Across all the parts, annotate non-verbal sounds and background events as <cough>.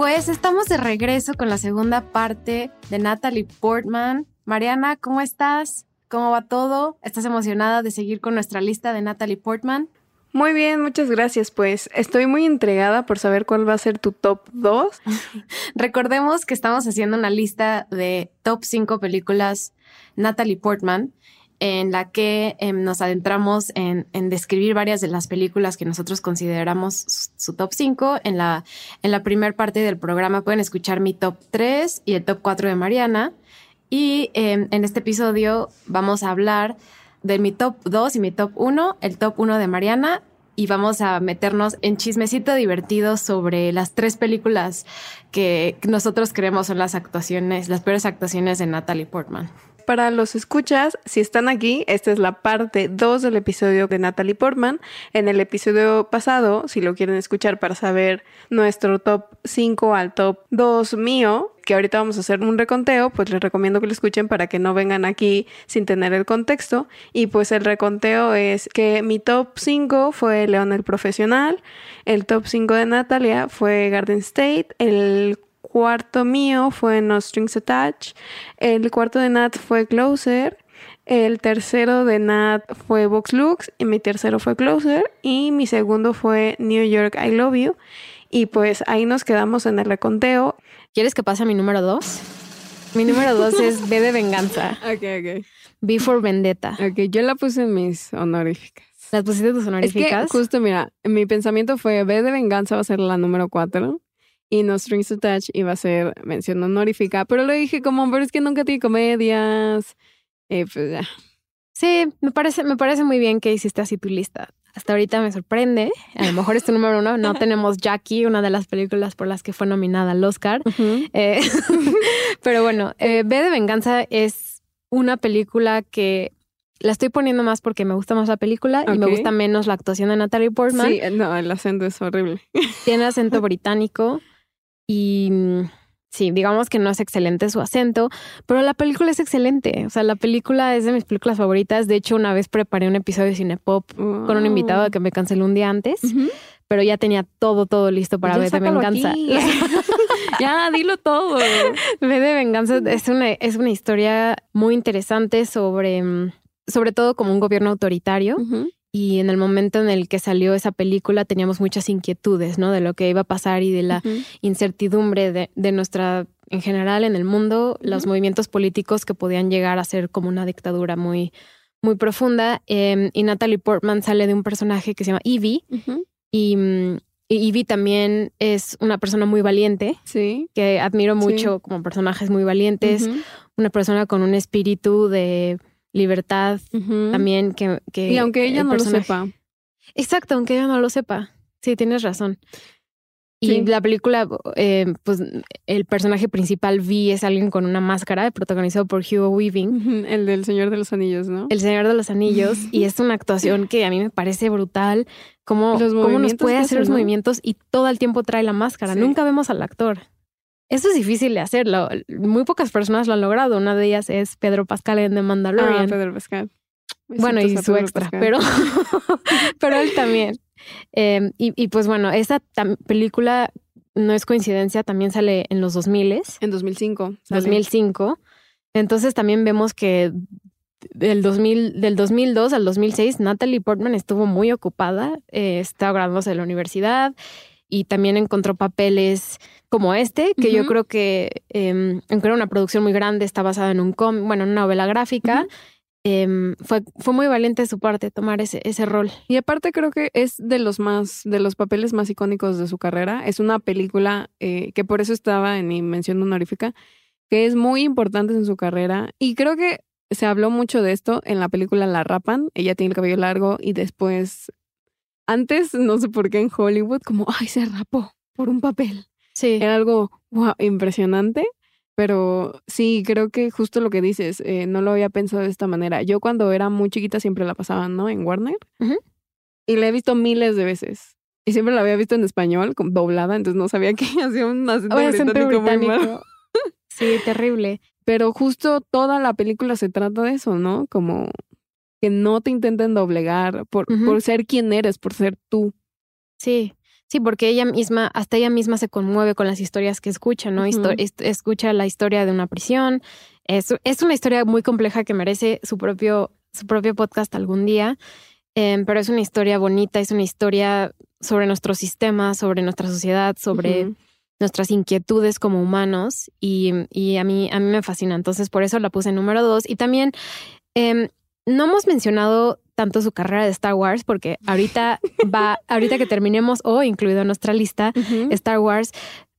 Pues estamos de regreso con la segunda parte de Natalie Portman. Mariana, ¿cómo estás? ¿Cómo va todo? ¿Estás emocionada de seguir con nuestra lista de Natalie Portman? Muy bien, muchas gracias. Pues estoy muy entregada por saber cuál va a ser tu top 2. <laughs> Recordemos que estamos haciendo una lista de top 5 películas Natalie Portman, en la que em, nos adentramos en, describir varias de las películas que nosotros consideramos su, top 5. En la, primera parte del programa pueden escuchar mi top 3 y el top 4 de Mariana. Y em, en este episodio vamos a hablar de mi top 2 y mi top 1, el top 1 de Mariana y vamos a meternos en chismecito divertido sobre las tres películas que nosotros creemos son las actuaciones, las peores actuaciones de Natalie Portman. Para los escuchas, si están aquí, esta es la parte 2 del episodio de Natalie Portman. En el episodio pasado, si lo quieren escuchar para saber nuestro top 5 al top 2 mío, que ahorita vamos a hacer un reconteo, pues les recomiendo que lo escuchen para que no vengan aquí sin tener el contexto. Y pues el reconteo es que mi top 5 fue León el Profesional, el top 5 de Natalia fue Garden State, el cuarto mío fue No Strings Attached. El cuarto de Nat fue Closer. El tercero de Nat fue Vox Lux. Y mi tercero fue Closer. Y mi segundo fue New York I Love You. Y pues ahí nos quedamos en el reconteo. ¿Quieres que pase a mi número dos? Mi número dos es B de Venganza. <laughs> Ok, ok. B for Vendetta. Ok, yo la puse en mis honoríficas. ¿Las pusiste tus honoríficas? Es que justo, mira, mi pensamiento fue B de Venganza va a ser la número cuatro y No Strings Attached iba a ser mención honorífica, pero lo dije como, pero es que nunca tiene comedias. Y pues ya. Sí, me parece, me parece muy bien que hiciste así tu lista. Hasta ahorita me sorprende. A lo mejor es tu número uno. No <laughs> tenemos Jackie, una de las películas por las que fue nominada al Oscar. Eh, <laughs> pero bueno, eh, B de Venganza es una película que la estoy poniendo más porque me gusta más la película y me gusta menos la actuación de Natalie Portman. Sí, no, el acento es horrible. Tiene acento <laughs> británico. Y mm, sí, digamos que no es excelente su acento, pero la película es excelente. O sea, la película es de mis películas favoritas. De hecho, una vez preparé un episodio de Cinepop con un invitado que me canceló un día antes, pero ya tenía todo, todo listo para ver de venganza. <laughs> <laughs> ya, dilo todo. Ve de venganza es una, es una historia muy interesante sobre, mm, sobre todo como un gobierno autoritario y en el momento en el que salió esa película teníamos muchas inquietudes, ¿no? De lo que iba a pasar y de la incertidumbre de, de, nuestra, en general, en el mundo, los movimientos políticos que podían llegar a ser como una dictadura muy, muy profunda. Em, y Natalie Portman sale de un personaje que se llama Evie. Y, Evie también es una persona muy valiente, sí. que admiro mucho como personajes muy valientes, una persona con un espíritu de libertad también que, que, Y aunque ella no lo sepa. Exacto, aunque ella no lo sepa. Sí, tienes razón. Y la película, eh, pues el personaje principal, Vi, es alguien con una máscara, protagonizado por Hugo Weaving. El del Señor de los Anillos, ¿no? El Señor de los Anillos. y es una actuación que a mí me parece brutal. Cómo, cómo nos puede hacer los movimientos y todo el tiempo trae la máscara. Nunca vemos al actor. Eso es difícil de hacerlo. Muy pocas personas lo han logrado. Una de ellas es Pedro Pascal en The Mandalorian. Ah, Pedro Pascal. bueno, y su extra, pero, <laughs> pero él también. Em, y, pues bueno, esa película no es coincidencia, también sale en los 2000 En 2005. 2005. Entonces también vemos que del, 2000, del 2002 al 2006 Natalie Portman estuvo muy ocupada, eh, estaba graduándose de la universidad y también encontró papeles como este, que yo creo que, eh, aunque era una producción muy grande, está basada en un cómic, bueno, en una novela gráfica. Em, fue, fue muy valiente de su parte tomar ese, ese rol. Y aparte creo que es de los más, de los papeles más icónicos de su carrera. Es una película eh, que por eso estaba en mi mención honorífica, que es muy importante en su carrera. Y creo que se habló mucho de esto en la película La Rapan. Ella tiene el cabello largo y después, antes, no sé por qué en Hollywood, como, ay, se rapó por un papel. Sí. Era algo wow, impresionante. pero sí, creo que justo lo que dices, eh, no lo había pensado de esta manera. Yo cuando era muy chiquita siempre la pasaba, ¿no? En Warner. Y la he visto miles de veces. Y siempre la había visto en español, doblada, entonces no sabía <laughs> que hacía un acento Oye, acento británico muy malo. Sí, terrible. Pero justo toda la película se trata de eso, ¿no? Como que no te intenten doblegar por, por ser quien eres, por ser tú. Sí, sí, porque ella misma, hasta ella misma se conmueve con las historias que escucha, ¿no? Escucha la historia de una prisión. Es, es una historia muy compleja que merece su propio, su propio podcast algún día. Em, pero es una historia bonita, es una historia sobre nuestro sistema, sobre nuestra sociedad, sobre nuestras inquietudes como humanos y, y a, mí, a mí me fascina. Entonces, por eso la puse en número dos. Y también em, no hemos mencionado tanto su carrera de Star Wars porque ahorita <laughs> va, ahorita que terminemos o incluido en nuestra lista. Star Wars.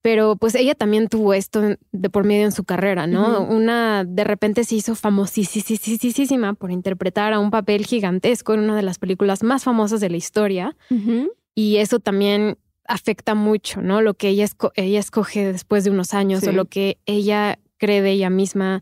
Pero pues ella también tuvo esto de por medio en su carrera, ¿no? Una de repente se hizo famosísima por interpretar a un papel gigantesco en una de las películas más famosas de la historia y eso también afecta mucho, ¿no? Lo que ella, esco- ella escoge después de unos años Sí. o lo que ella cree de ella misma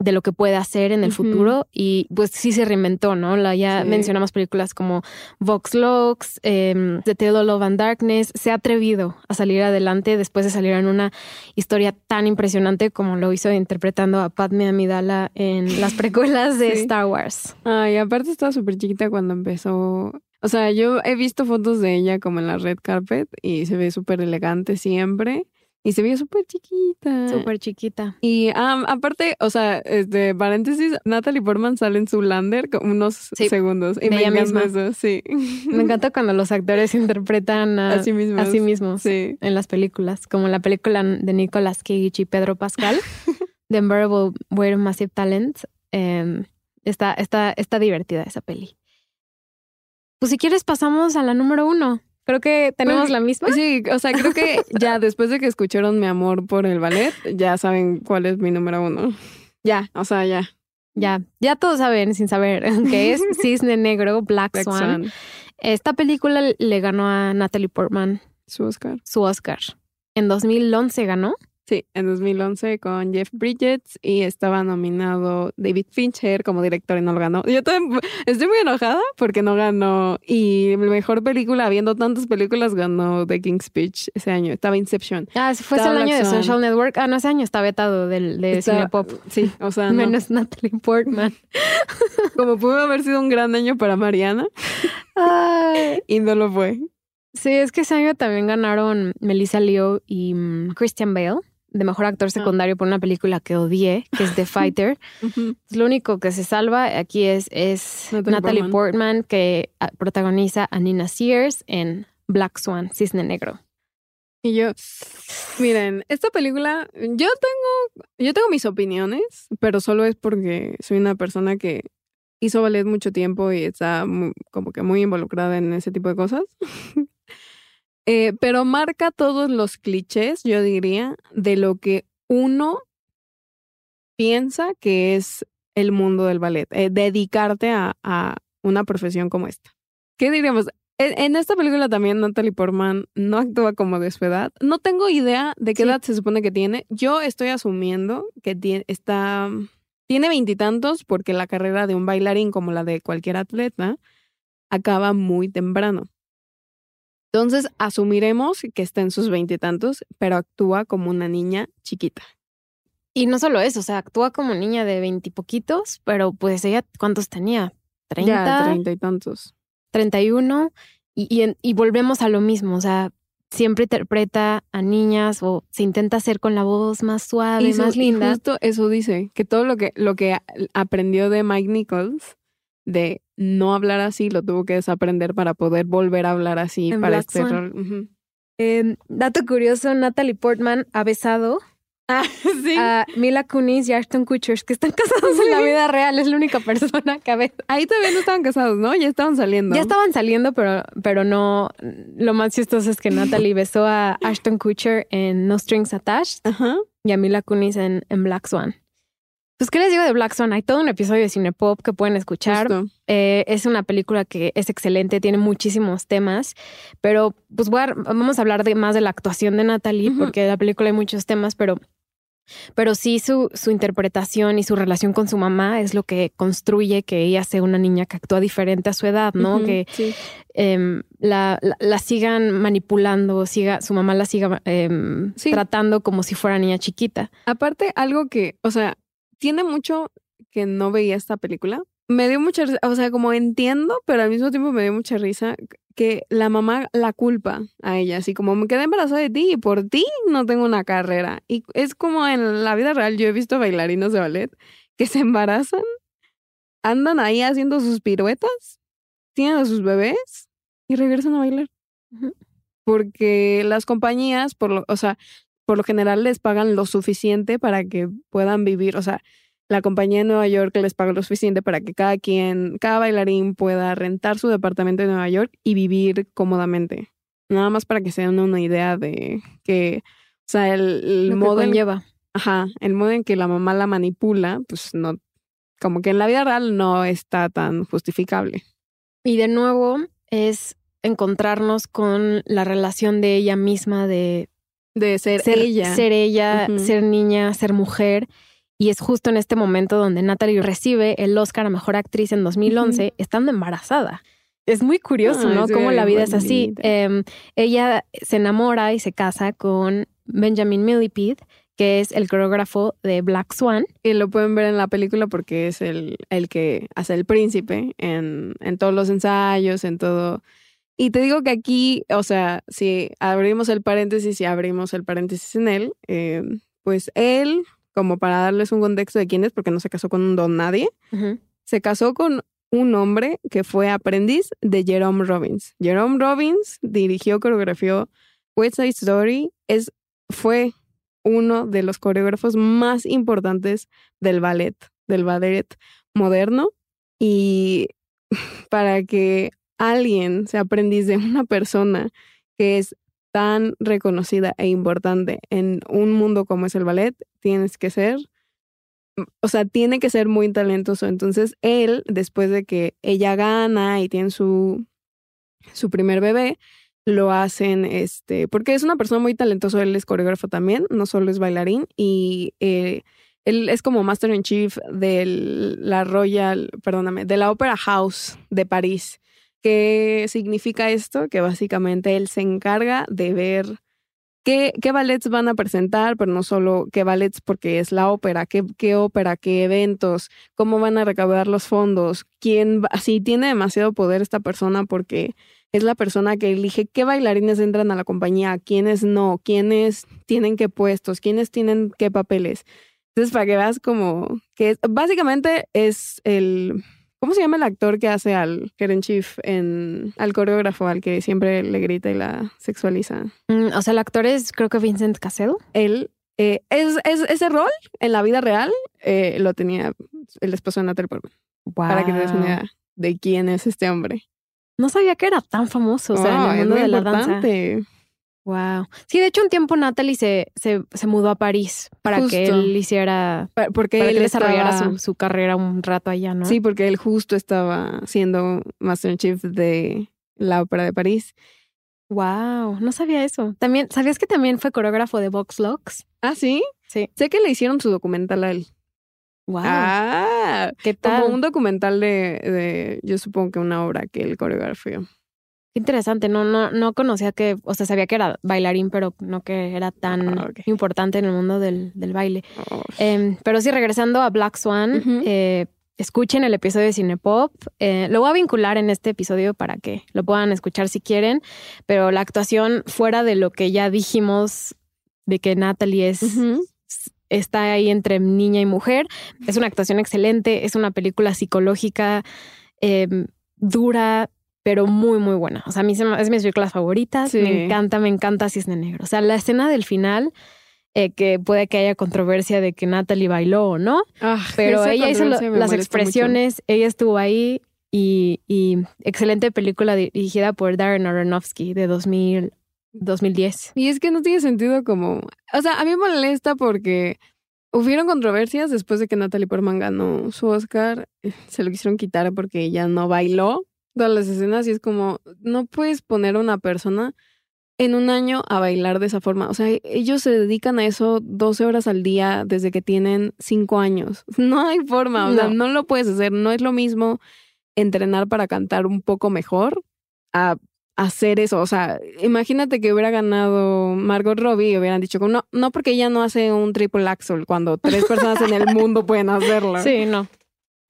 de lo que puede hacer en el futuro y pues sí se reinventó, ¿no? La, ya Sí. mencionamos películas como Vox Lux, em, The Tale of Love and Darkness, se ha atrevido a salir adelante después de salir en una historia tan impresionante como lo hizo interpretando a Padme Amidala en <laughs> las precuelas de Sí. Star Wars. Ay, aparte estaba súper chiquita cuando empezó. O sea, yo he visto fotos de ella como en la red carpet y se ve súper elegante siempre. Y se ve súper chiquita. Súper chiquita. Y ah, aparte, o sea, este paréntesis, Natalie Portman sale en su lander unos Sí, segundos. Y me ella encanta misma. eso, sí. Me encanta cuando los actores <laughs> interpretan a, sí mismos Sí. en las películas, como la película de Nicolas Cage y Pedro Pascal, <laughs> The Unbearable Weight of Massive Talent. Eh, está, está, está divertida esa peli. Pues si quieres pasamos a la número uno. Creo que tenemos Pues, la misma. Sí, o sea, creo que ya <laughs> después de que escucharon mi amor por el ballet, ya saben cuál es mi número uno. Ya, o sea, ya. Ya, ya todos saben, sin saber, <laughs> que es <laughs> Cisne Negro, Black, Black Swan. Swan, Esta película le ganó a Natalie Portman su Oscar. su Oscar. En 2011 ganó. Sí, en 2011 con Jeff Bridges y estaba nominado David Fincher como director y no lo ganó. Yo también <laughs> estoy muy enojada porque no ganó. Y mejor película, habiendo tantas películas, ganó The King's Speech ese año. Estaba Inception. Ah, fue el año de. Social Network. Ah, no, ese año está vetado del, de Está- Cinepop. Sí, o sea, <laughs> no. Menos Natalie Portman. <laughs> como pudo haber sido un gran año para Mariana Ay. y no lo fue. Sí, es que ese año también ganaron Melissa Leo y mm, Christian Bale de mejor actor secundario por una película que odié, que es The <laughs> Fighter. Lo único que se salva aquí es, es Natalie Natalie, Portman. Portman. que ah, protagoniza a Nina Sears en Black Swan, Cisne Negro. Y yo, miren, esta película, yo tengo, yo tengo mis opiniones, pero solo es porque soy una persona que hizo ballet mucho tiempo y está como que muy involucrada en ese tipo de cosas. <laughs> Eh, pero marca todos los clichés, yo diría, de lo que uno piensa que es el mundo del ballet, eh, dedicarte a, a una profesión como esta. ¿Qué diríamos? En, en esta película también Natalie Portman no actúa como de su edad. No tengo idea de qué Sí. edad se supone que tiene. Yo estoy asumiendo que tie- está tiene veintitantos porque la carrera de un bailarín como la de cualquier atleta acaba muy temprano. Entonces asumiremos que está en sus veintitantos, pero actúa como una niña chiquita. Y no solo eso, o sea, actúa como niña de veintipoquitos, pero pues ella, ¿cuántos tenía? ¿30? Ya, treinta y tantos. 31 y, y, en- y volvemos a lo mismo, o sea, siempre interpreta a niñas o se intenta hacer con la voz más suave, Y su- más y linda. justo eso dice, que todo lo que, lo que aprendió de Mike Nichols, de no hablar así, lo tuvo que desaprender para poder volver a hablar así En para Black este rol. Eh, dato curioso, Natalie Portman ha besado Ah, <laughs> sí. a Mila Kunis y Ashton Kutcher, que están <laughs> casados en la vida real, es la única persona que ha besado. Ahí todavía no estaban casados, ¿no? Ya estaban saliendo. Ya estaban saliendo, pero, pero no. Lo más chistoso es que <laughs> Natalie besó a Ashton Kutcher en No Strings Attached Ajá. y a Mila Kunis en, en Black Swan. Pues, ¿qué les digo de Black Swan? Hay todo un episodio de Cinepop que pueden escuchar. Eh, es una película que es excelente, tiene muchísimos temas, pero pues voy a- vamos a hablar de más de la actuación de Natalie, porque en la película hay muchos temas, pero Pero sí su, su interpretación y su relación con su mamá es lo que construye que ella sea una niña que actúa diferente a su edad, ¿no? Que sí. em, la, la- la sigan manipulando, siga, su mamá la siga em, Sí. tratando como si fuera niña chiquita. Aparte, algo que, o sea, tiene mucho que no veía esta película. Me dio mucha risa, o sea, como entiendo, pero al mismo tiempo me dio mucha risa que la mamá la culpa a ella, así como me quedé embarazada de ti y por ti no tengo una carrera. Y es como en la vida real, yo he visto bailarinos de ballet que se embarazan, andan ahí haciendo sus piruetas, tienen a sus bebés y regresan a bailar. Porque las compañías, por lo, o sea, por lo general les pagan lo suficiente para que puedan vivir, o sea, la compañía de Nueva York les paga lo suficiente para que cada quien, cada bailarín pueda rentar su departamento en Nueva York y vivir cómodamente. Nada más para que se den una idea de que, o sea, el, modo en, conlleva. ajá, el modo en que la mamá la manipula, pues no, como que en la vida real no está tan justificable. Y de nuevo es encontrarnos con la relación de ella misma de De ser, ser ella. ser, ella, Ujú. ser niña, ser mujer. Y es justo en este momento donde Natalie recibe el Oscar a Mejor Actriz en 2011, estando embarazada. Es muy curioso, ¿no? Cómo la vida es así. Em, ella se enamora y se casa con Benjamin Millipede, que es el coreógrafo de Black Swan. Y lo pueden ver en la película porque es el, el que hace el príncipe en, en todos los ensayos, en todo. Y te digo que aquí, o sea, si abrimos el paréntesis y abrimos el paréntesis en él, eh, pues él, como para darles un contexto de quién es, porque no se casó con un don nadie, se casó con un hombre que fue aprendiz de Jerome Robbins. Jerome Robbins dirigió, coreografió West Side Story, es, fue uno de los coreógrafos más importantes del ballet, del ballet moderno. Y <laughs> para que alguien sea aprendiz de una persona que es tan reconocida e importante en un mundo como es el ballet, tienes que ser o sea, tiene que ser muy talentoso. Entonces, él, después de que ella gana y tiene su, su primer bebé, lo hacen, este, porque es una persona muy talentosa, él es coreógrafo también, no solo es bailarín, y eh, él es como Master in Chief de la Royal, perdóname, de la Opera House de París. ¿Qué significa esto? Que básicamente él se encarga de ver qué, qué ballets van a presentar, pero no solo qué ballets porque es la ópera, qué, qué ópera, qué eventos, cómo van a recaudar los fondos, quién, así tiene demasiado poder esta persona porque es la persona que elige qué bailarines entran a la compañía, quiénes no, quiénes tienen qué puestos, quiénes tienen qué papeles. Entonces, para que veas como que es, básicamente es el ¿Cómo se llama el actor que hace al Keren Chief en al coreógrafo al que siempre le grita y la sexualiza? Mm, o sea, el actor es creo que Vincent Cassel. Él eh, es, es- ese rol en la vida real eh, lo tenía el esposo de Natalie Portman. Para que te des una idea de quién es este hombre. No sabía que era tan famoso, o sea, Oh, en el mundo muy de la danza. Wow. Sí, de hecho, un tiempo Natalie se, se, se mudó a París para que él hiciera, Pa- Porque para él que él desarrollara estaba- su, su carrera un rato allá, ¿no? Sí, porque él justo estaba siendo Master Chief de la Ópera de París. Wow, no sabía eso. También, ¿sabías que también fue coreógrafo de Vox Lux? Ah, sí. Sí. Sé que le hicieron su documental a él. Wow. Ah, ¿Qué tal? como un documental de, de, yo supongo que una obra que él coreografió. Interesante. No, no, no conocía que, o sea, sabía que era bailarín, pero no que era tan Ah, importante en el mundo del, del baile. Oh, Em, pero sí, regresando a Black Swan, eh, escuchen el episodio de Cinepop. Eh, lo voy a vincular en este episodio para que lo puedan escuchar si quieren, pero la actuación fuera de lo que ya dijimos de que Natalie es, está ahí entre niña y mujer, es una actuación excelente, es una película psicológica em, dura, pero muy, muy buena. O sea, a mí es de mis películas favoritas, Sí. me encanta, me encanta Cisne Negro. O sea, la escena del final... eh, que puede que haya controversia de que Natalie bailó o no, Ah, pero ella hizo lo- las expresiones, ella estuvo ahí y, y excelente película dirigida por Darren Aronofsky de 2000, 2010. mucho. Y es que no tiene sentido como, o sea, a mí me molesta porque hubieron controversias después de que Natalie Portman ganó su Oscar, eh, se lo quisieron quitar porque ella no bailó todas las escenas y es como, no puedes poner a una persona en un año a bailar de esa forma. O sea, ellos se dedican a eso 12 horas al día desde que tienen 5 años. <laughs> No hay forma, o sea, no lo puedes hacer. No es lo mismo entrenar para cantar un poco mejor a hacer eso. O sea, imagínate que hubiera ganado Margot Robbie y hubieran dicho, no, no porque ella no hace un triple axel cuando tres personas en el mundo pueden hacerlo. Sí, no.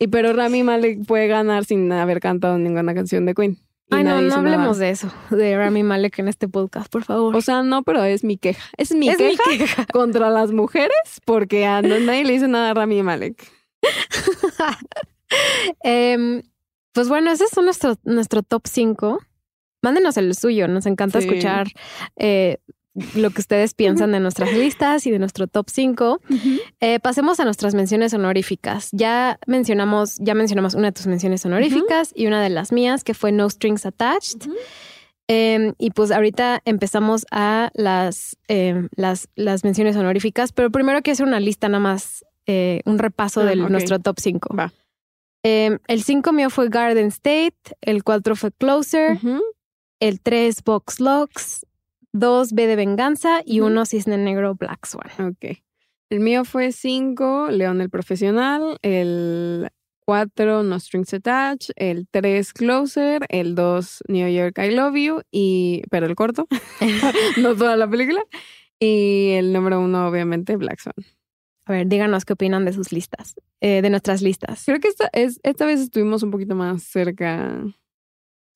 Y pero Rami Malek puede ganar sin haber cantado ninguna canción de Queen. Ay, no, no hablemos de eso, de Rami Malek en este podcast, por favor. O sea, no, pero es mi queja. Es mi, queja, <laughs> contra las mujeres porque a nadie le dice nada a Rami Malek. <laughs> Em, pues bueno, ese es nuestro, nuestro top 5. Mándenos el suyo, nos encanta escuchar eh, lo que ustedes piensan de nuestras listas y de nuestro top 5. Eh, pasemos a nuestras menciones honoríficas. Ya mencionamos, ya mencionamos una de tus menciones honoríficas y una de las mías, que fue No Strings Attached. Em, y pues ahorita empezamos a las, em, las, las menciones honoríficas, pero primero quiero hacer una lista nada más, eh, un repaso de nuestro top 5. Em, el 5 mío fue Garden State, el 4 fue Closer, el 3 Box Locks, dos B de Venganza y uno Cisne Negro Black Swan. Ok. El mío fue cinco, León el Profesional, el cuatro, No Strings Attached, el tres, Closer, el dos, New York I Love You, y, pero el corto, <laughs> <laughs> no toda la película, y el número uno, obviamente, Black Swan. A ver, díganos qué opinan de sus listas, eh, de nuestras listas. Creo que esta, es, esta vez estuvimos un poquito más cerca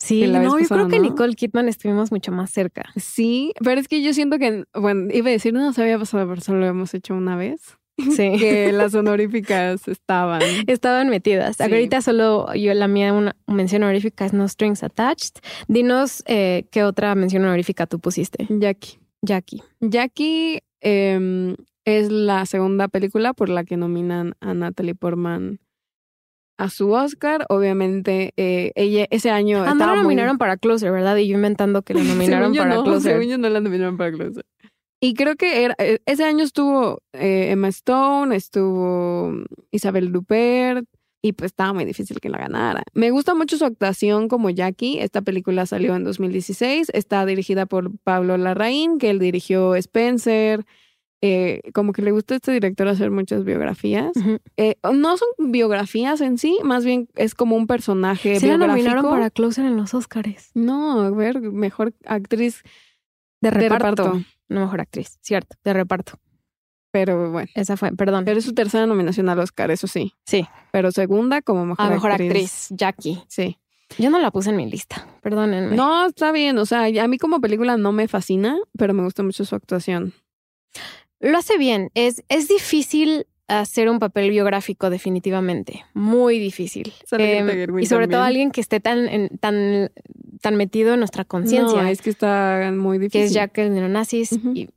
Sí, no, yo creo que Nicole Kidman estuvimos mucho más cerca. Sí, pero es que yo siento que, bueno, iba a decir, no nos había pasado, pero solo lo hemos hecho una vez. Sí. <laughs> que <laughs> las honoríficas estaban. Estaban metidas. Ahorita solo yo, la mía, una mención honorífica es No Strings Attached. Dinos eh, qué otra mención honorífica tú pusiste. Jackie. Jackie. Jackie em, es la segunda película por la que nominan a Natalie Portman a su Oscar. Obviamente, eh, ella ese año. Ah, no la nominaron para Closer, ¿verdad? Y yo inventando que la <laughs> nominaron para no, Closer. Según yo no la nominaron para Closer. Y creo que era, eh, ese año estuvo eh, Emma Stone, estuvo Isabel Rupert, y pues estaba muy difícil que la ganara. Me gusta mucho su actuación como Jackie. Esta película salió en 2016. Está dirigida por Pablo Larraín, que él dirigió Spencer, eh, como que le gusta a este director hacer muchas biografías. Eh, no son biografías en sí, más bien es como un personaje sí la nominaron para Closer en los Oscars. No, a ver, mejor actriz de reparto. No mejor actriz, cierto, de reparto. Pero bueno. Esa fue, perdón. Pero es su tercera nominación al Oscar, eso sí. Sí. Pero segunda como mejor, a mejor actriz. Jackie. Sí. Yo no la puse en mi lista, perdónenme. No, está bien. O sea, a mí como película no me fascina, pero me gusta mucho su actuación. Lo hace bien. Es, es difícil hacer un papel biográfico definitivamente. Muy difícil. Em, y sobre todo alguien que esté tan, tan, tan metido en nuestra conciencia. No, es que está muy difícil. Que es Jack el neonazis y,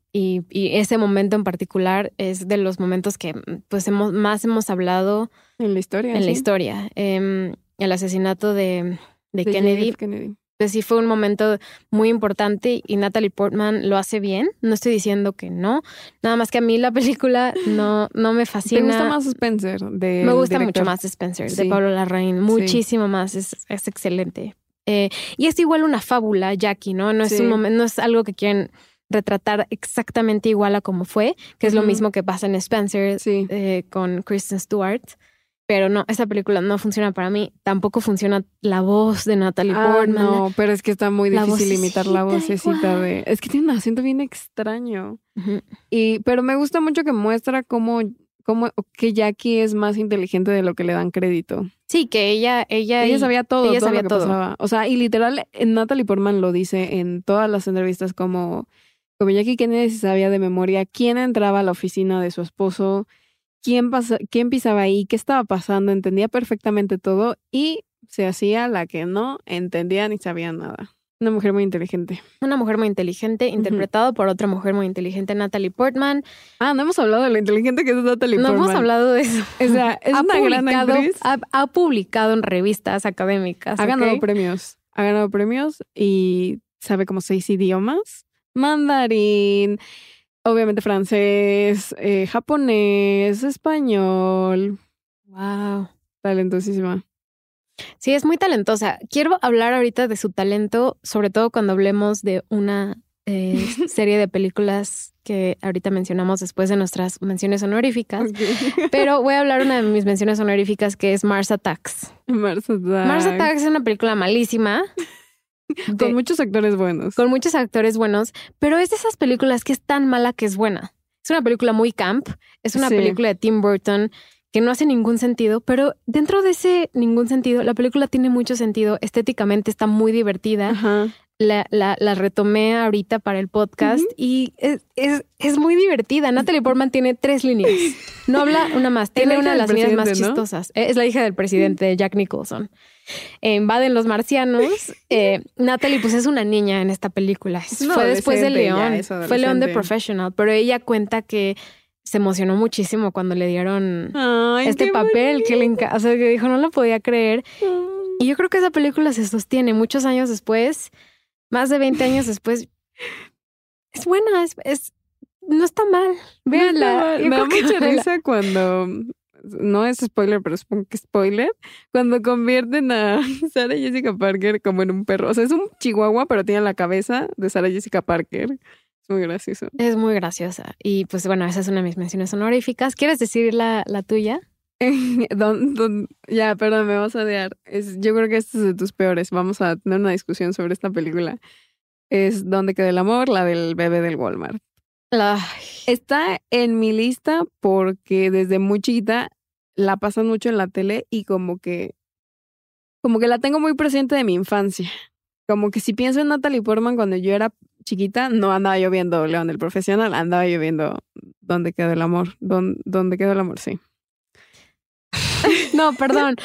y, ese momento en particular es de los momentos que pues hemos, más hemos hablado en la historia. En la historia. Em, el asesinato de, de, Kennedy. Kennedy pues sí fue un momento muy importante y Natalie Portman lo hace bien. No estoy diciendo que no. Nada más que a mí la película no, no me fascina. ¿Te gusta más Spencer? De me gusta mucho más Spencer, de Pablo Larraín. Muchísimo más. Es, es excelente. Eh, y es igual una fábula, Jackie, ¿no? No es, un momento, no es algo que quieren retratar exactamente igual a como fue, que es lo mismo que pasa en Spencer eh, con Kristen Stewart. Pero no, esa película no funciona para mí. Tampoco funciona la voz de Natalie ah, Portman. No, pero es que está muy difícil imitar la vocecita de. Es que tiene un acento bien extraño. Y, pero me gusta mucho que muestra cómo, cómo que Jackie es más inteligente de lo que le dan crédito. Sí, que ella, ella, ella sabía todo, ella todo sabía lo que todo. Pasaba. O sea, y literal, Natalie Portman lo dice en todas las entrevistas como, como Jackie Kennedy sabía de memoria quién entraba a la oficina de su esposo quién, quién pisaba ahí, qué estaba pasando, entendía perfectamente todo y se hacía la que no entendía ni sabía nada. Una mujer muy inteligente. Una mujer muy inteligente, interpretado por otra mujer muy inteligente, Natalie Portman. Ah, no hemos hablado de lo inteligente que es Natalie Portman. No hemos hablado de eso. <laughs> O sea, es ha una gran actriz. Ha, publicado en revistas académicas. Ha ganado premios. Ha ganado premios y sabe como seis idiomas. Mandarín, obviamente francés, eh, japonés, español. Wow. Talentosísima. Sí, es muy talentosa. Quiero hablar ahorita de su talento, sobre todo cuando hablemos de una eh, <laughs> serie de películas que ahorita mencionamos después de nuestras menciones honoríficas. Pero voy a hablar una de mis <laughs> menciones honoríficas que es Mars Attacks. Mars Attacks. Mars Attacks es una película malísima. <laughs> <laughs> Con muchos actores buenos. Con muchos actores buenos, pero es de esas películas que es tan mala que es buena. Es una película muy camp, es una Sí. película de Tim Burton que no hace ningún sentido, pero dentro de ese ningún sentido, la película tiene mucho sentido, estéticamente está muy divertida. Ajá. La, la, la retomé ahorita para el podcast y es, es, es muy divertida. Natalie Portman tiene tres líneas. No habla una más, <laughs> tiene una de las líneas más chistosas. Es la hija del presidente, Jack Nicholson. Eh, invaden los marcianos. <laughs> Eh, Natalie, pues es una niña en esta película. Fue después de León. Fue León de. Professional, pero ella cuenta que se emocionó muchísimo cuando le dieron Ay, este papel que le encanta. O sea, que dijo, no lo podía creer. Y yo creo que esa película se sostiene muchos años después, más de 20 años después. Es buena, es, es- no está mal. Véanla. No está Yo mal. Me da mucha risa cuando. No es spoiler, pero supongo que spoiler. Cuando convierten a <laughs> Sarah Jessica Parker como en un perro. O sea, es un chihuahua, pero tiene la cabeza de Sarah Jessica Parker. Es muy gracioso. Es muy graciosa. Y pues bueno, esa es una de mis menciones honoríficas. ¿Quieres decir la, la tuya? <laughs> Don- don- ya, perdón, me vas a odiar. Es, yo creo que este es de tus peores. Vamos a tener una discusión sobre esta película. Es Donde queda el amor, la del bebé del Walmart. Está en mi lista porque desde muy chiquita la pasan mucho en la tele y como que como que la tengo muy presente de mi infancia. Como que si pienso en Natalie Portman cuando yo era chiquita, no andaba yo viendo León el Profesional, andaba yo viendo ¿Dónde quedó el amor? ¿Dónde, dónde quedó el amor? Sí. <laughs> no, perdón.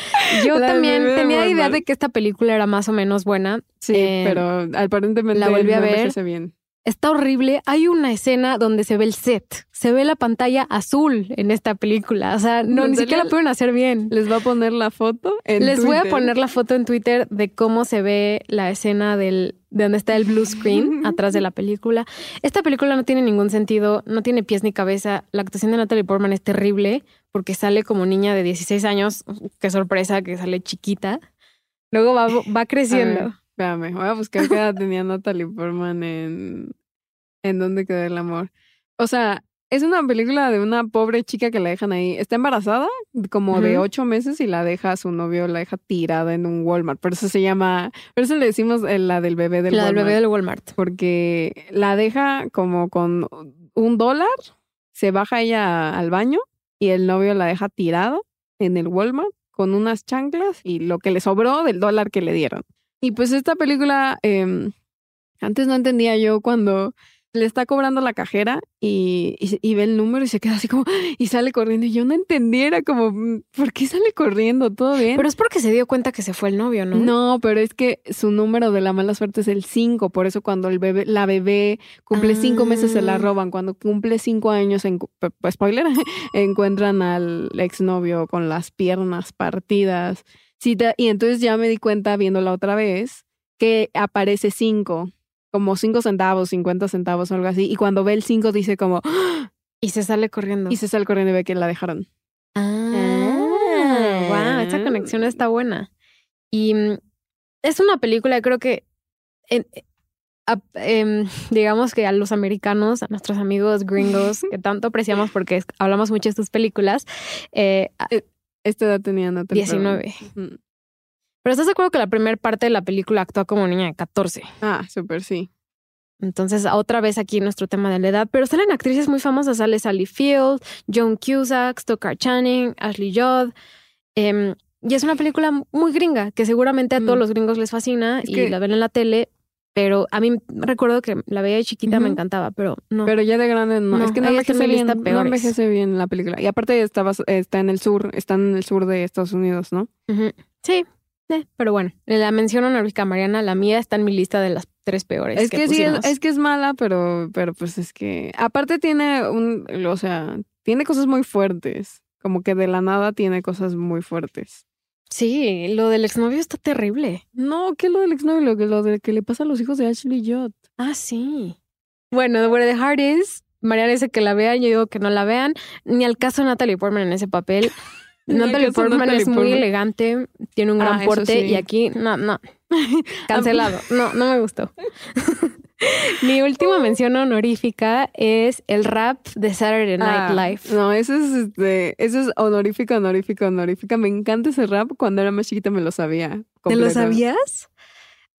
Yo La también tenía idea Walmart. de que esta película era más o menos buena. Sí, Eh, pero aparentemente la volví a no ver. bien. Está horrible. Hay una escena donde se ve el set. Se ve la pantalla azul en esta película. O sea, no, ni siquiera la pueden hacer bien. Les va a poner la foto en Les voy a poner la foto en Twitter de cómo se ve la escena del, de donde está el blue screen <laughs> atrás de la película. Esta película no tiene ningún sentido, no tiene pies ni cabeza. La actuación de Natalie Portman es terrible porque sale como niña de 16 años. Qué sorpresa que sale chiquita. Luego va, <laughs> va creciendo. Espérame, voy a buscar qué edad tenía Natalie Portman en, en Dónde quedó el amor. O sea, es una película de una pobre chica que la dejan ahí. Está embarazada, como de ocho meses, y la deja a su novio, la deja tirada en un Walmart. Por eso se llama, por eso le decimos eh, la del bebé del la del Walmart. bebé del Walmart. Porque la deja como con un dólar, se baja ella al baño y el novio la deja tirada en el Walmart con unas chanclas y lo que le sobró del dólar que le dieron. Y pues esta película, eh, antes no entendía yo cuando le está cobrando la cajera y, y, y ve el número y se queda así como, <gasps> y sale corriendo. Y yo no entendiera como, mm, ¿por qué sale corriendo? ¿Todo bien? Pero es porque se dio cuenta que se fue el novio, ¿no? No, pero es que su número de la mala suerte es el 5, por eso cuando el bebé, la bebé cumple cinco meses se la Ah. roban, cuando cumple cinco años, en, spoiler, <laughs> encuentran al exnovio con las piernas partidas. Sí, te- y entonces ya me di cuenta viéndola otra vez que aparece 5, como 5 centavos, 50 centavos o algo así, y cuando ve el 5 dice como, ¡Ah! Y se sale corriendo. y se sale corriendo y ve que la dejaron. Ah, wow, esa conexión está buena. Y mm, es una película, creo que, en- a- em, <laughs> digamos que a los americanos, a nuestros amigos gringos, <laughs> que tanto apreciamos porque hablamos mucho de sus películas, eh, a- Esta edad tenía Natalie. Portman. 19. Ujú. Pero estás de acuerdo que la primera parte de la película actúa como niña de 14. Ah, súper, sí. Entonces, otra vez aquí nuestro tema de la edad. Pero salen actrices muy famosas. Sale Sally Field, Joan Cusack, Stoker Channing, Ashley Judd. Em, y es una película muy gringa que seguramente a todos Mm. los gringos les fascina Es y la ven en la tele. Pero a mí recuerdo que la veía de chiquita, me encantaba, pero no. Pero ya de grande no. No, es que no envejece bien. No envejece bien la película. Y aparte está, está en el sur, está en el sur de Estados Unidos, ¿no? Ujú. Sí, sí, pero bueno, la mención honorífica Mariana, la mía está en mi lista de las tres peores. Es que, sí, es, es que es mala, pero, pero pues es que. Aparte tiene un. O sea, tiene cosas muy fuertes. Como que de la nada tiene cosas muy fuertes. Sí, lo del exnovio está terrible. No, ¿qué es lo del exnovio? Lo que, lo de que le pasa a los hijos de Ashley Judd. Ah, sí. Bueno, The Where the Heart Is, Mariana dice que la vean, yo digo que no la vean. Ni al caso Natalie Portman en ese papel. <laughs> Natalie Portman Natalie es muy Portman. elegante, tiene un Ah, gran eso porte sí. y aquí, no, no. <laughs> Cancelado. No, no me gustó. <laughs> <laughs> Mi última mención honorífica es el rap de Saturday Night Ah, Live. No, eso es este, eso es honorífica, honorífica, honorífica. Me encanta ese rap. Cuando era más chiquita me lo sabía. ¿Te lo sabías?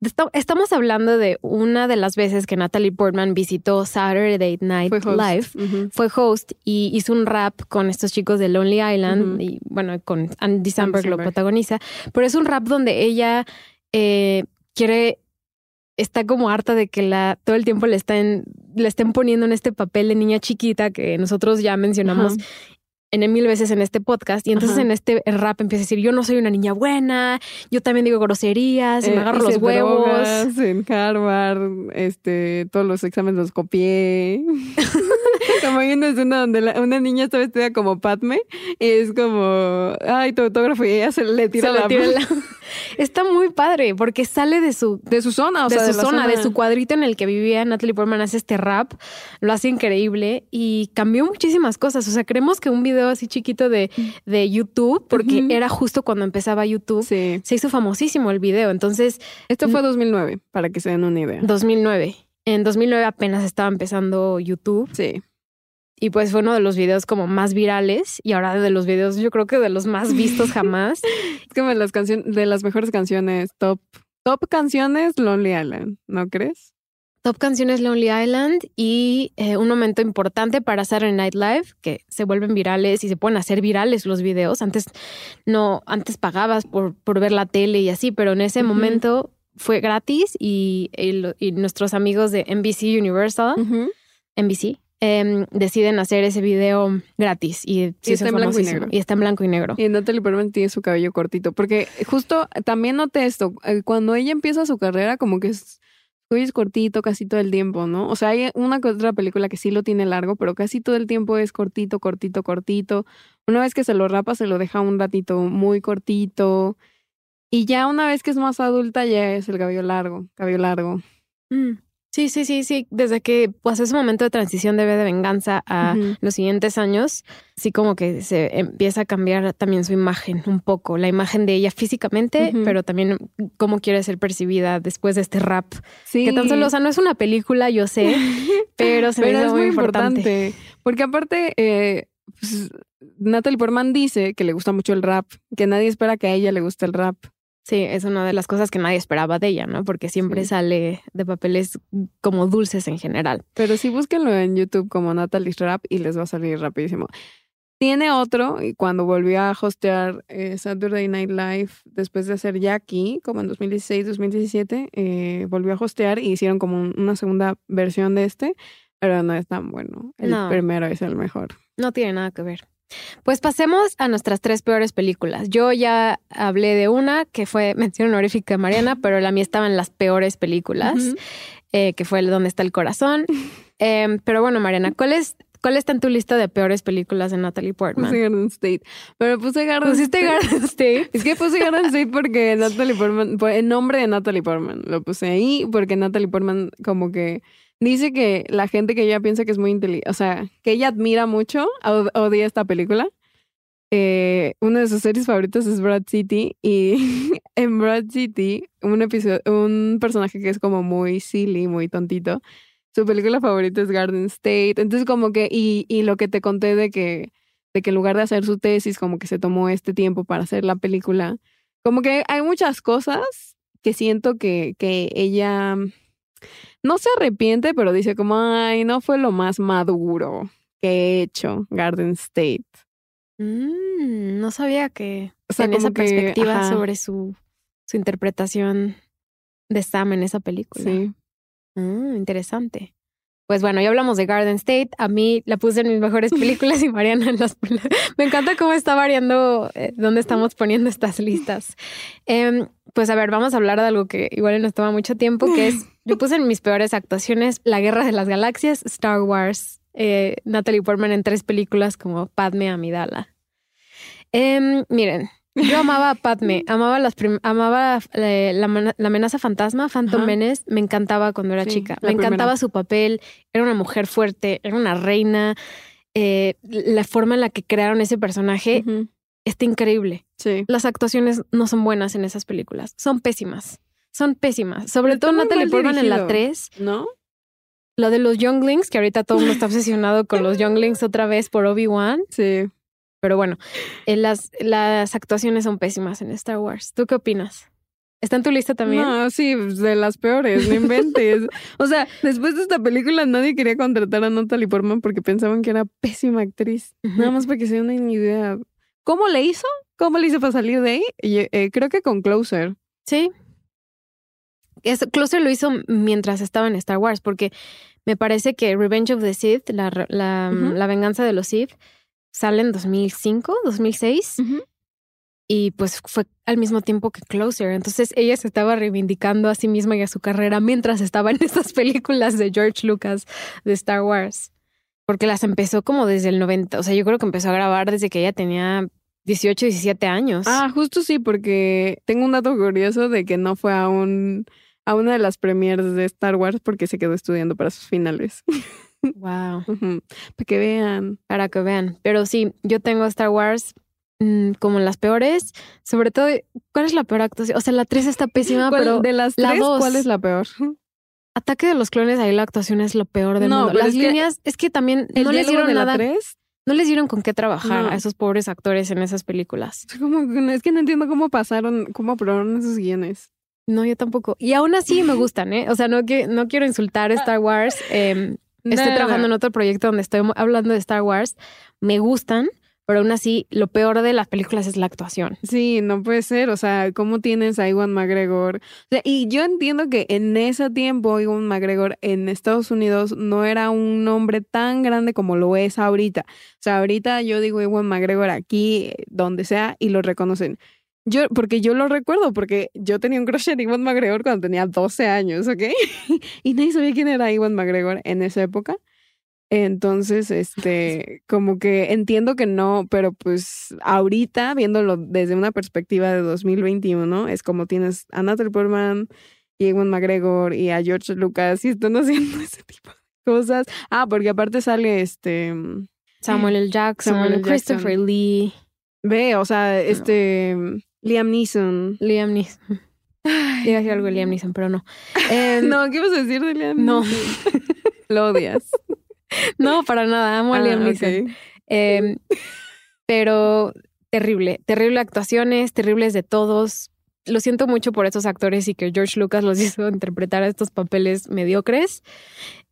Esta- Estamos hablando de una de las veces que Natalie Portman visitó Saturday Night Fue. Live. Fue host y hizo un rap con estos chicos de Lonely Island y bueno, con Andy Samberg lo Samberg. protagoniza. Pero es un rap donde ella eh, quiere, está como harta de que la todo el tiempo le estén, le estén poniendo en este papel de niña chiquita que nosotros ya mencionamos Ajá. en mil veces en este podcast. Y entonces Ajá. en este rap empieza a decir, yo no soy una niña buena, yo también digo groserías y me Eh, agarro los huevos. drogas en Harvard, este, todos los exámenes los copié. <laughs> <laughs> como hay una escena donde la- una niña está vestida como Padme y es como, ay, tu autógrafo y ella se le tira Se le la, tira la- <laughs> Está muy padre porque sale de su de su zona, o de sea, su la zona, de su cuadrito en el que vivía Natalie Portman hace este rap, lo hace increíble y cambió muchísimas cosas. O sea, creemos que un video así chiquito de, de YouTube, porque era justo cuando empezaba YouTube, Sí. se hizo famosísimo el video. Entonces, Esto fue 2009, para que se den una idea. 2009. En 2009 apenas estaba empezando YouTube Sí. Y pues fue uno de los videos como más virales y ahora de los videos yo creo que de los más vistos <laughs> jamás. Es como de las canciones, de las mejores canciones, top, top canciones, Lonely Island, ¿no crees? Top canciones Lonely Island y eh, un momento importante para Saturday Night Live, que se vuelven virales y se pueden hacer virales los videos. Antes no, antes pagabas por, por ver la tele y así, pero en ese momento fue gratis y, y- y nuestros amigos de NBC Universal, NBC, em, deciden hacer ese video gratis y, está en blanco y negro. Y está en blanco y negro. Y Natalie Portman tiene su cabello cortito, porque justo también noté esto, eh, cuando ella empieza su carrera, como que es, es cortito casi todo el tiempo, ¿no? O sea, hay una que otra película que sí lo tiene largo, pero casi todo el tiempo es cortito, cortito, cortito. Una vez que se lo rapa, se lo deja un ratito muy cortito. Y ya una vez que es más adulta, ya es el cabello largo, cabello largo. Mm. Sí, sí, sí, sí. Desde que pues ese momento de transición de B de venganza a los siguientes años, sí como que se empieza a cambiar también su imagen un poco, la imagen de ella físicamente, pero también cómo quiere ser percibida después de este rap. Sí. Que tan solo, o sea, no es una película, yo sé, <laughs> pero se me Pero es muy muy importante. importante. Porque aparte, eh, pues, Natalie Portman dice que le gusta mucho el rap, que nadie espera que a ella le guste el rap. Sí, es una de las cosas que nadie esperaba de ella, ¿no? Porque siempre Sí. sale de papeles como dulces en general. Pero sí búsquenlo en YouTube como Natalie's Rap y les va a salir rapidísimo. Tiene otro, y cuando volvió a hostear eh, Saturday Night Live después de hacer Jackie, como en 2016, 2017, eh, volvió a hostear y hicieron como un- una segunda versión de este, pero no es tan bueno. El No. primero es el mejor. No tiene nada que ver. Pues pasemos a nuestras tres peores películas. Yo ya hablé de una que fue <laughs> mención honorífica de Mariana, pero la mía estaba en las peores películas, eh, que fue el Donde está el corazón. <laughs> Em, pero bueno, Mariana, ¿cuál es, ¿cuál está en tu lista de peores películas de Natalie Portman? Puse Garden State. Pero puse Garden ¿Pusiste State. Garden State? <laughs> Es que puse Garden State porque Natalie Portman, por el nombre de Natalie Portman, lo puse ahí porque Natalie Portman como que dice que la gente que ella piensa que es muy inteligente, o sea, que ella admira mucho, od- odia esta película. Eh, una de sus series favoritas es Brad City y <laughs> en Brad City un un personaje que es como muy silly, muy tontito. Su película favorita es Garden State. Entonces como que y, y lo que te conté de que de que en lugar de hacer su tesis como que se tomó este tiempo para hacer la película. Como que hay muchas cosas que siento que que ella no se arrepiente, pero dice como, ay, no fue lo más maduro que he hecho Garden State. Mm, no sabía que O sea, tenía esa que, perspectiva ajá. sobre su, su interpretación de Sam en esa película. Sí. Ah, interesante. Pues bueno, ya hablamos de Garden State. A mí la puse en mis mejores <laughs> películas y Mariana en las. <laughs> Me encanta cómo está variando eh, dónde estamos poniendo estas listas. Em, pues a ver, vamos a hablar de algo que igual nos toma mucho tiempo, que es <laughs> yo puse en mis peores actuaciones La Guerra de las Galaxias, Star Wars, eh, Natalie Portman en tres películas como Padme Amidala. Em, miren, yo amaba a Padme, amaba las amaba eh, la, mena- la amenaza fantasma, Phantom Ajá. Menace, me encantaba cuando era Sí, chica. Me encantaba su papel, era una mujer fuerte, era una reina. eh, la forma en la que crearon ese personaje está increíble. Sí. Las actuaciones no son buenas en esas películas, son pésimas. Son pésimas. Sobre todo muy Natalie Portman en la dirigido. 3. ¿No? Lo de los Younglings, que ahorita todo el mundo está obsesionado con los <laughs> Younglings otra vez por Obi-Wan. Sí. Pero bueno, eh, las, las actuaciones son pésimas en Star Wars. ¿Tú qué opinas? ¿Está en tu lista también? No, sí, de las peores, no inventes. <laughs> o sea, después de esta película nadie quería contratar a Natalie Portman porque pensaban que era pésima actriz. Nada más para que se den una idea. ¿Cómo le hizo? ¿Cómo le hizo para salir de ahí? Eh, creo que con Closer. Sí. Es, Closer lo hizo mientras estaba en Star Wars, porque me parece que Revenge of the Sith, la, la, la venganza de los Sith, sale en 2005, 2006. Y pues fue al mismo tiempo que Closer. Entonces ella se estaba reivindicando a sí misma y a su carrera mientras estaba en <laughs> estas películas de George Lucas de Star Wars. Porque las empezó como desde el 90. O sea, yo creo que empezó a grabar desde que ella tenía 18, 17 años. Ah, justo sí, porque tengo un dato curioso de que no fue a un a una de las premiers de Star Wars porque se quedó estudiando para sus finales. <laughs> Wow. <laughs> para que vean. Para que vean. Pero sí, yo tengo Star Wars mm, como las peores. Sobre todo, ¿cuál es la peor actuación? O sea, la 3 está pésima, pero de las tres, ¿cuál es la peor? <laughs> Ataque de los clones, ahí la actuación es lo peor del no, mundo. Las líneas, es que también no les dieron nada. No les dieron con qué trabajar a esos pobres actores en esas películas. es que no entiendo cómo pasaron, cómo aprobaron esos guiones. No, yo tampoco. Y aún así me gustan, ¿eh? O sea, no, que, no quiero insultar a Star Wars. Eh, Estoy trabajando en otro proyecto donde estoy hablando de Star Wars. Me gustan, pero aún así, lo peor de las películas es la actuación. Sí, no puede ser. O sea, ¿cómo tienes a Iwan McGregor? O sea, y yo entiendo que en ese tiempo, Iwan McGregor en Estados Unidos no era un nombre tan grande como lo es ahorita. O sea, ahorita yo digo Iwan McGregor aquí, donde sea, y lo reconocen. Yo, porque yo lo recuerdo, porque yo tenía un crush en Iwan McGregor cuando tenía 12 años, ¿ok? <laughs> y nadie sabía quién era Iwan McGregor en esa época. Entonces, este, <laughs> como que entiendo que no, pero pues ahorita, viéndolo desde una perspectiva de 2021, es como tienes a Natalie Portman y Iwan McGregor y a George Lucas y están <laughs> haciendo ese tipo de cosas. Ah, porque aparte sale este... Samuel L. Jackson, Christopher Lee. Ve, o sea, este... Liam Neeson. Liam Neeson. Iba a decir algo de Liam Neeson, pero no. <laughs> Em, no, ¿qué vas a decir de Liam No. <laughs> Lo odias. No, para nada. Amo a Liam ah, Neeson. Em, pero terrible. Terrible actuaciones, terribles de todos. Lo siento mucho por estos actores y que George Lucas los <laughs> hizo interpretar a estos papeles mediocres.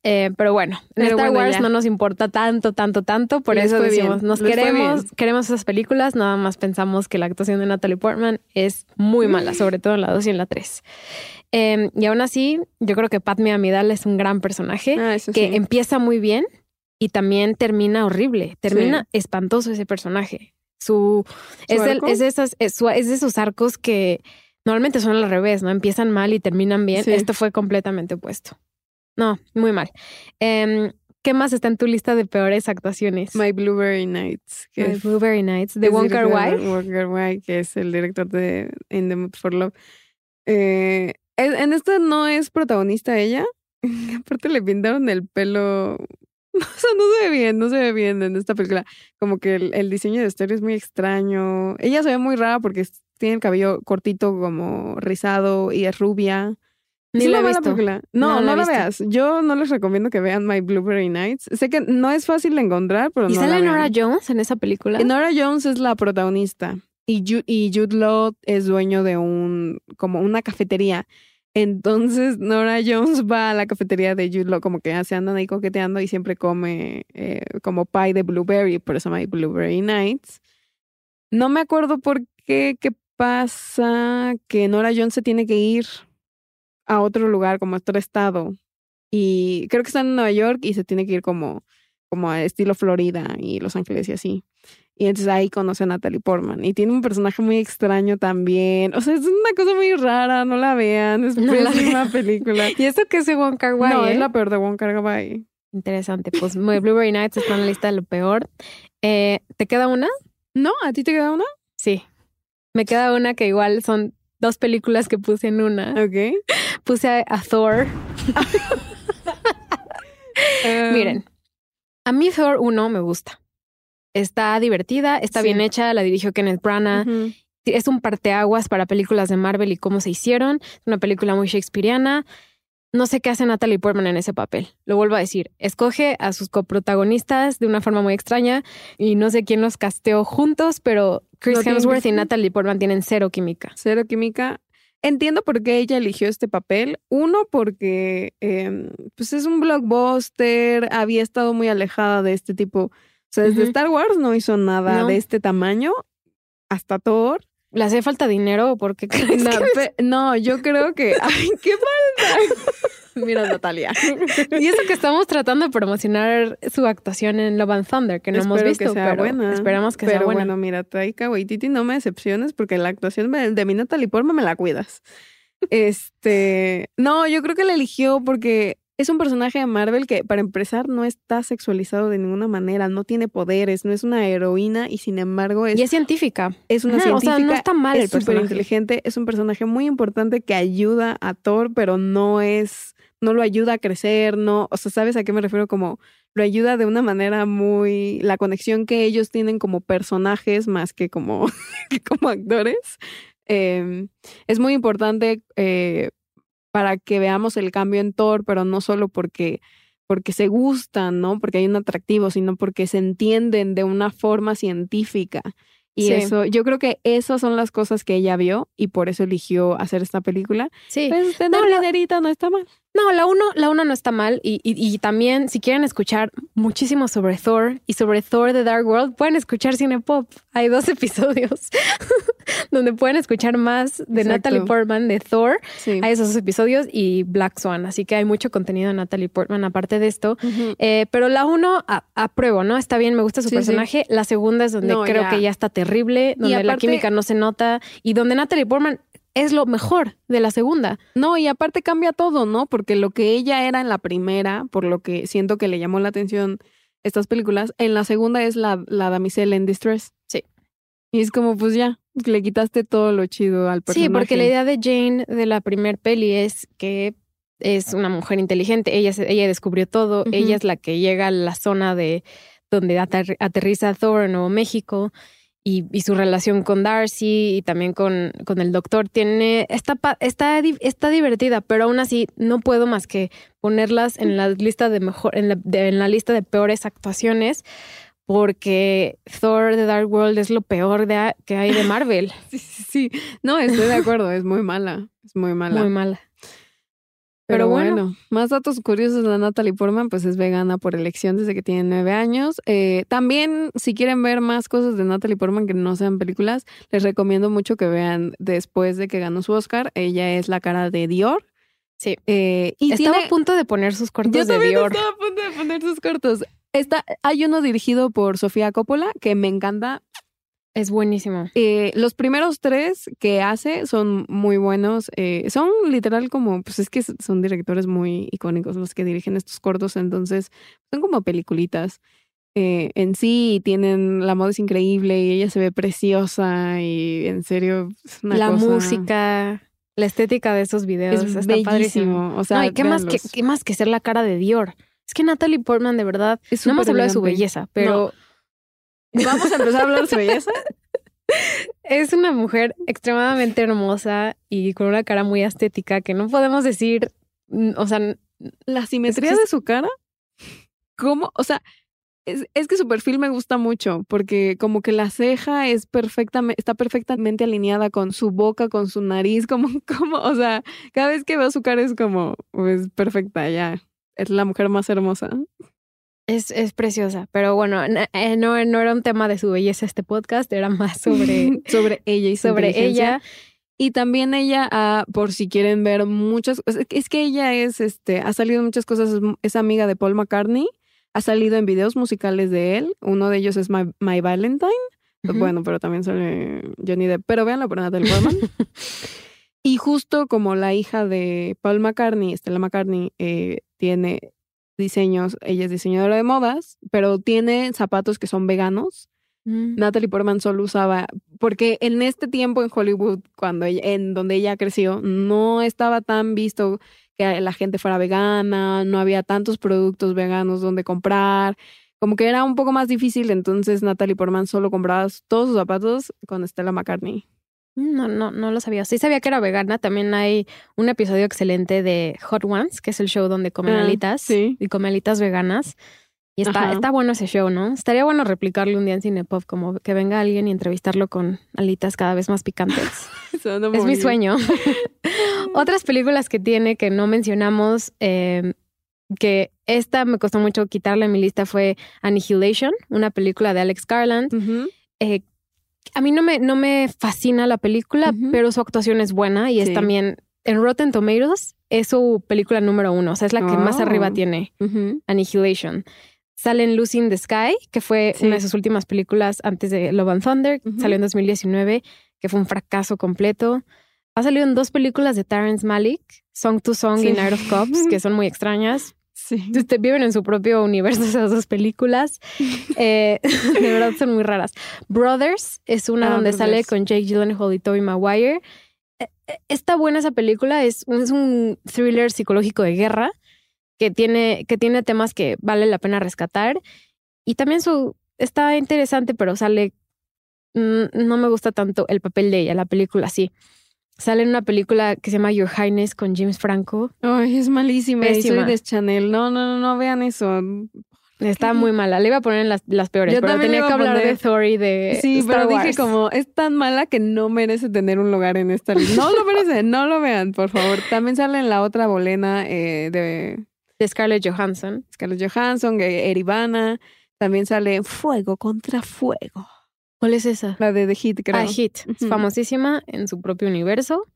Eh, pero bueno, en Star Wars no nos importa tanto, tanto, tanto. Por eso decimos, nos queremos, queremos esas películas. Nada más pensamos que la actuación de Natalie Portman es muy mala, sobre todo en la 2 y en la 3. Em, y aún así, yo creo que Padme Amidala es un gran personaje ah, que empieza muy bien y también termina horrible. Termina espantoso ese personaje. Su, es, es, de esas, es, es de esos arcos que normalmente son al revés, ¿no? Empiezan mal y terminan bien. Esto fue completamente opuesto. No, muy mal. Em, ¿Qué más está en tu lista de peores actuaciones? My Blueberry Nights. My Blueberry Nights, de Wong Kar Wai. Wong que es el director de In the Mood for Love. Eh, en esta no es protagonista ella. <laughs> Aparte le pintaron el pelo. <laughs> O sea, no se ve bien, no se ve bien en esta película. Como que el, diseño de Esther es muy extraño. Ella se ve muy rara porque tiene el cabello cortito, como rizado y es rubia. Ni la he visto. No, no, la, veas. Yo no les recomiendo que vean My Blueberry Nights. Sé que no es fácil de encontrar, pero ¿Y no. ¿Y sale Nora Jones en esa película? Nora Jones es la protagonista. Y, Jude, y Jude Law es dueño de un, como una cafetería. Entonces Nora Jones <laughs> va a la cafetería de Jude Law, como que se andan ahí coqueteando y siempre come eh, como pie de blueberry, por eso My Blueberry Nights. No me acuerdo por qué, qué pasa que Nora Jones se tiene que ir a otro lugar, como a otro estado. Y creo que está en Nueva York y se tiene que ir como, como a estilo Florida y Los Ángeles y así. Y entonces ahí conoce a Natalie Portman. Y tiene un personaje muy extraño también. O sea, es una cosa muy rara, no la vean. Es <laughs> una película. <laughs> ¿Y esto qué es de Wong Kar Wai? No, es eh? la peor de Wong Kar Wai. Interesante. Pues Blueberry Nights está en la lista de lo peor. Eh, ¿Te queda una? No, ¿a ti te queda una? Sí. Me queda una que igual son dos películas que puse en una. Ok. Puse a, Thor. <laughs> Miren, a mí Thor 1 me gusta. Está divertida, está bien hecha, la dirigió Kenneth Branagh. Es un parteaguas para películas de Marvel y cómo se hicieron. Es una película muy shakespeariana. No sé qué hace Natalie Portman en ese papel. Lo vuelvo a decir. Escoge a sus coprotagonistas de una forma muy extraña y no sé quién los casteó juntos, pero Chris Hemsworth y Natalie Portman tienen cero química. Cero química. Entiendo por qué ella eligió este papel. Uno, porque em, pues es un blockbuster, había estado muy alejada de este tipo. O sea, desde Star Wars no hizo nada de este tamaño hasta Thor. ¿Le hace falta dinero o por qué <laughs> crees no, no, yo creo que. <laughs> ¡Ay, qué mal! Mira, Natalia. y eso que estamos tratando de promocionar su actuación en Love and Thunder, que no hemos visto. Que sea buena. Esperamos que sea buena. bueno, mira, Taika Waititi, no me decepciones porque la actuación de mi Natalie Portman me la cuidas. Este. No, yo creo que la eligió porque es un personaje de Marvel que, para empezar, no está sexualizado de ninguna manera, no tiene poderes, no es una heroína y sin embargo es. Y es científica. Es una científica. O sea, no está mal. Es súper inteligente. Es un personaje muy importante que ayuda a Thor, pero no es. No lo ayuda a crecer, no. O sea, ¿sabes a qué me refiero? Como lo ayuda de una manera muy. La conexión que ellos tienen como personajes más que como, <laughs> como actores. Em, es muy importante eh, para que veamos el cambio en Thor, pero no solo porque, porque se gustan, ¿no? Porque hay un atractivo, sino porque se entienden de una forma científica. Y eso, yo creo que esas son las cosas que ella vio y por eso eligió hacer esta película. Sí. Pues tener no, la no está mal. No, la uno, la uno no está mal. Y, y, también, si quieren escuchar muchísimo sobre Thor y sobre Thor The Dark World, pueden escuchar Cinepop. Hay dos <laughs> episodios <laughs> donde pueden escuchar más de Natalie Portman de Thor. Hay esos dos episodios y Black Swan. Así que hay mucho contenido de Natalie Portman aparte de esto. Eh, pero la uno, apruebo, ¿no? Está bien, me gusta su personaje. La segunda es donde creo que ya está terrible, donde la química no se nota y donde Natalie Portman es lo mejor de la segunda. No, y aparte cambia todo, ¿no? Porque lo que ella era en la primera, por lo que siento que le llamó la atención estas películas, en la segunda es la, la damisela en distress. Sí. Y es como, pues ya, le quitaste todo lo chido al personaje. Sí, porque la idea de Jane de la primer peli es que es una mujer inteligente, ella, ella descubrió todo, ella es la que llega a la zona de donde aterriza Thor en Nuevo México y, y, su relación con Darcy y también con, con el doctor tiene está, está, está divertida, pero aún así no puedo más que ponerlas en la lista de mejor, en la, en la lista de peores actuaciones, porque Thor The Dark World es lo peor de, que hay de Marvel. <laughs> sí, sí, sí. No, estoy de acuerdo, es muy mala. Es muy mala. Muy mala. Pero, bueno. más datos curiosos de Natalie Portman, pues es vegana por elección desde que tiene nueve años. Eh, también, si quieren ver más cosas de Natalie Portman que no sean películas, les recomiendo mucho que vean después de que ganó su Oscar. Ella es la cara de Dior. Sí. Eh, y estaba a punto de poner sus cortos de Dior. Estaba a punto de poner sus cortos. Está, hay uno dirigido por Sofía Coppola que me encanta. Es buenísimo. Eh, los primeros tres que hace son muy buenos. Eh, son literal como, pues es que son directores muy icónicos los que dirigen estos cortos, entonces son como peliculitas. Eh, en sí tienen, la moda es increíble y ella se ve preciosa y en serio La música, la estética de esos videos es está padrísimo. O sea, ¿qué más, que, ¿qué más que ser la cara de Dior? Es que Natalie Portman de verdad, no hemos hablado de su belleza, pero... Vamos a empezar a hablar de su belleza. Es una mujer extremadamente hermosa y con una cara muy estética que no podemos decir, mm, o sea, la simetría de su cara. ¿Cómo? O sea, es, es, que su perfil me gusta mucho porque como que la ceja es perfectamente, está perfectamente alineada con su boca, con su nariz, como, <laughs> como, o sea, cada vez que veo su cara es como, pues perfecta, ya, es la mujer más hermosa. Es, es preciosa, pero bueno, eh, no, no era un tema de su belleza este podcast, era más sobre, <laughs> sobre ella y sobre ella. Y también ella, ah, por si quieren ver muchas, es que ella es, este, ha salido en muchas cosas, es, amiga de Paul McCartney, ha salido en videos musicales de él, uno de ellos es My, Valentine, bueno, pero también sale Johnny Depp, pero véanlo por Natalie Portman. y justo como la hija de Paul McCartney, Stella McCartney, eh, tiene diseños, ella es diseñadora de modas, pero tiene zapatos que son veganos. Mm. Natalie Portman solo usaba, porque en este tiempo en Hollywood, cuando en donde ella creció, no estaba tan visto que la gente fuera vegana, no había tantos productos veganos donde comprar, como que era un poco más difícil, entonces Natalie Portman solo compraba todos sus zapatos con Stella McCartney. No, no, no lo sabía. Sí sabía que era vegana. También hay un episodio excelente de Hot Ones, que es el show donde comen Ah, alitas sí. y comen alitas veganas. Y está, Ajá. está bueno ese show, ¿no? Estaría bueno replicarlo un día en Cinepop, como que venga alguien y entrevistarlo con alitas cada vez más picantes. <laughs> Es mi sueño. <laughs> Otras películas que tiene que no mencionamos, eh, que esta me costó mucho quitarla en mi lista, fue Annihilation, una película de Alex Garland. Eh, a mí no me, no me fascina la película, pero su actuación es buena y es también en Rotten Tomatoes es su película número uno, o sea, es la que más Oh. arriba tiene, Ujú. Annihilation. Sale en Lucy in the Sky, que fue Sí. una de sus últimas películas antes de Love and Thunder, Ujú. salió en 2019, que fue un fracaso completo. Ha salido en dos películas de Terrence Malick, Song to Song Sí. y Night of Cops, que son muy extrañas. Sí. Viven en su propio universo <laughs> esas dos películas. <laughs> Eh, <laughs> de verdad son muy raras. Brothers es una Ah, donde sale con Jake Gyllenhaal y Tobey Maguire. Eh, eh, Está buena esa película. Es, es un thriller psicológico de guerra que tiene, que tiene temas que vale la pena rescatar. Y también su está interesante, pero sale. mm, No me gusta tanto el papel de ella, la película sí. Sale en una película que se llama Your Highness con James Franco. Ay, es malísima. Pésima. soy de Chanel. No, no, no, no vean eso. Está muy mala. Le iba a poner en las, las peores, Yo pero también tenía que hablar poner- de Thor y de Sí, Star pero dije Wars. como, es tan mala que no merece tener un lugar en esta lista. No lo merece, no lo vean, por favor. También sale en la otra bolena eh, de de Scarlett Johansson. Scarlett Johansson, Eribana. También sale Fuego contra Fuego. ¿Cuál es esa? La de The Hit, creo. Ah, Hit. Es Ujú. famosísima en su propio universo.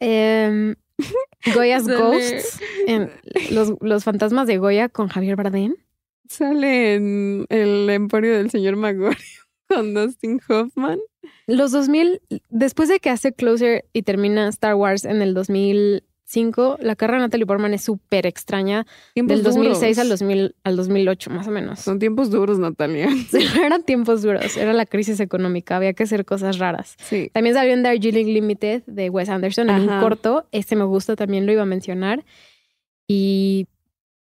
Em, <laughs> Goya's Sale- Ghosts. en los, los fantasmas de Goya con Javier Bardem. Sale en El Emporio del Señor Magorio <laughs> con Dustin Hoffman. Los 2000, después de que hace Closer y termina Star Wars en el 2005, la carrera de Natalie Portman es súper extraña. Del 2006 al, duros. 2000, al 2008, más o menos. Son tiempos duros, Natalia. <laughs> Eran tiempos duros. Era la crisis económica. Había que hacer cosas raras. Sí. También salió en Darjeeling Limited de Wes Anderson en un corto. Este me gusta, también lo iba a mencionar. Y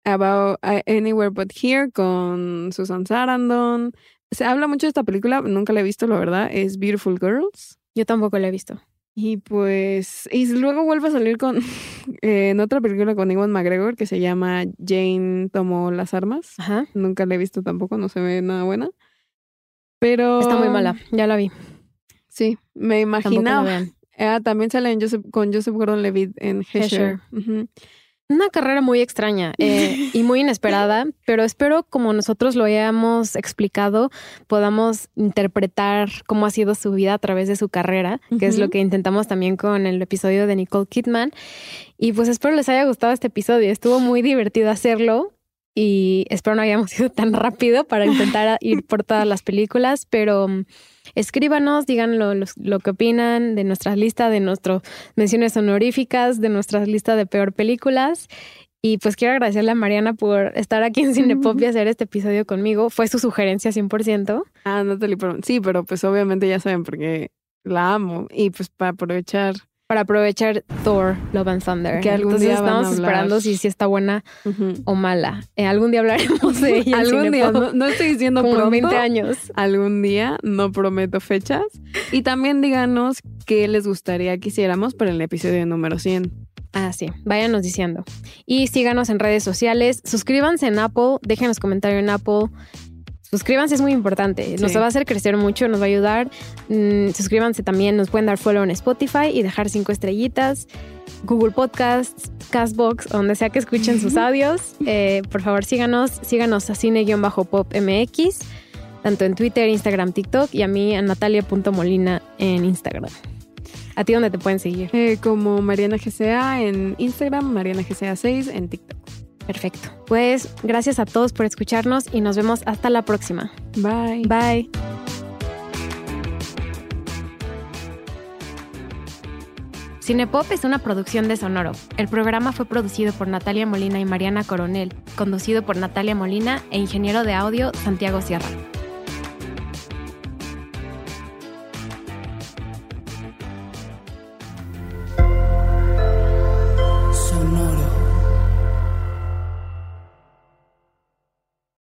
About uh, Anywhere But Here con Susan Sarandon. Se habla mucho de esta película, nunca la he visto, la verdad. Es Beautiful Girls. yo tampoco la he visto. Y pues, y luego vuelve a salir con eh, <laughs> en otra película con Ewan McGregor que se llama Jane tomó las armas. Ajá. Nunca la he visto tampoco, no se ve nada buena. Pero Está muy mala. Ya la vi. Sí, me imaginaba. vean. Ah, también sale en Joseph, con Joseph Gordon-Levitt en Hesher. Hesher. Una carrera muy extraña eh, <laughs> y muy inesperada, pero espero como nosotros lo hayamos explicado, podamos interpretar cómo ha sido su vida a través de su carrera, que es lo que intentamos también con el episodio de Nicole Kidman. Y pues espero les haya gustado este episodio. Estuvo muy divertido hacerlo y espero no hayamos <laughs> ido tan rápido para intentar ir por todas las películas, pero escríbanos, digan lo, lo que opinan de nuestra lista, de nuestras menciones honoríficas, de nuestra lista de peor películas. Y pues quiero agradecerle a Mariana por estar aquí en Cinepop y hacer este episodio conmigo. Fue su sugerencia 100%. Ah, Natalie Portman. Sí, pero pues obviamente ya saben porque la amo. Y pues para aprovechar. Para aprovechar Thor, Love and Thunder. Que algún Entonces día estamos esperando si, si está buena o mala. Eh, algún día hablaremos de ella. Algún día, no, no estoy diciendo como en pronto. 20 años. Algún día, no prometo fechas. Y también díganos qué les gustaría que hiciéramos para el episodio número 100. Ah, sí. Váyanos diciendo. Y síganos en redes sociales. Suscríbanse en Apple. Déjenos comentario en Apple. Suscríbanse, es muy importante. Nos Sí. va a hacer crecer mucho, nos va a ayudar. Mm, suscríbanse también, nos pueden dar follow en Spotify y dejar cinco estrellitas. Google Podcasts, Castbox, donde sea que escuchen sus audios. Eh, por favor, síganos. Síganos a cine-pop MX, tanto en Twitter, Instagram, TikTok y a mí a natalia.molina en Instagram. ¿A ti dónde te pueden seguir? Eh, como Mariana GCA en Instagram, Mariana GCA 6 en TikTok. Perfecto. Pues gracias a todos por escucharnos y nos vemos hasta la próxima. Bye. Bye. Cinepop es una producción de Sonoro. El programa fue producido por Natalia Molina y Mariana Coronel, conducido por Natalia Molina e ingeniero de audio Santiago Sierra.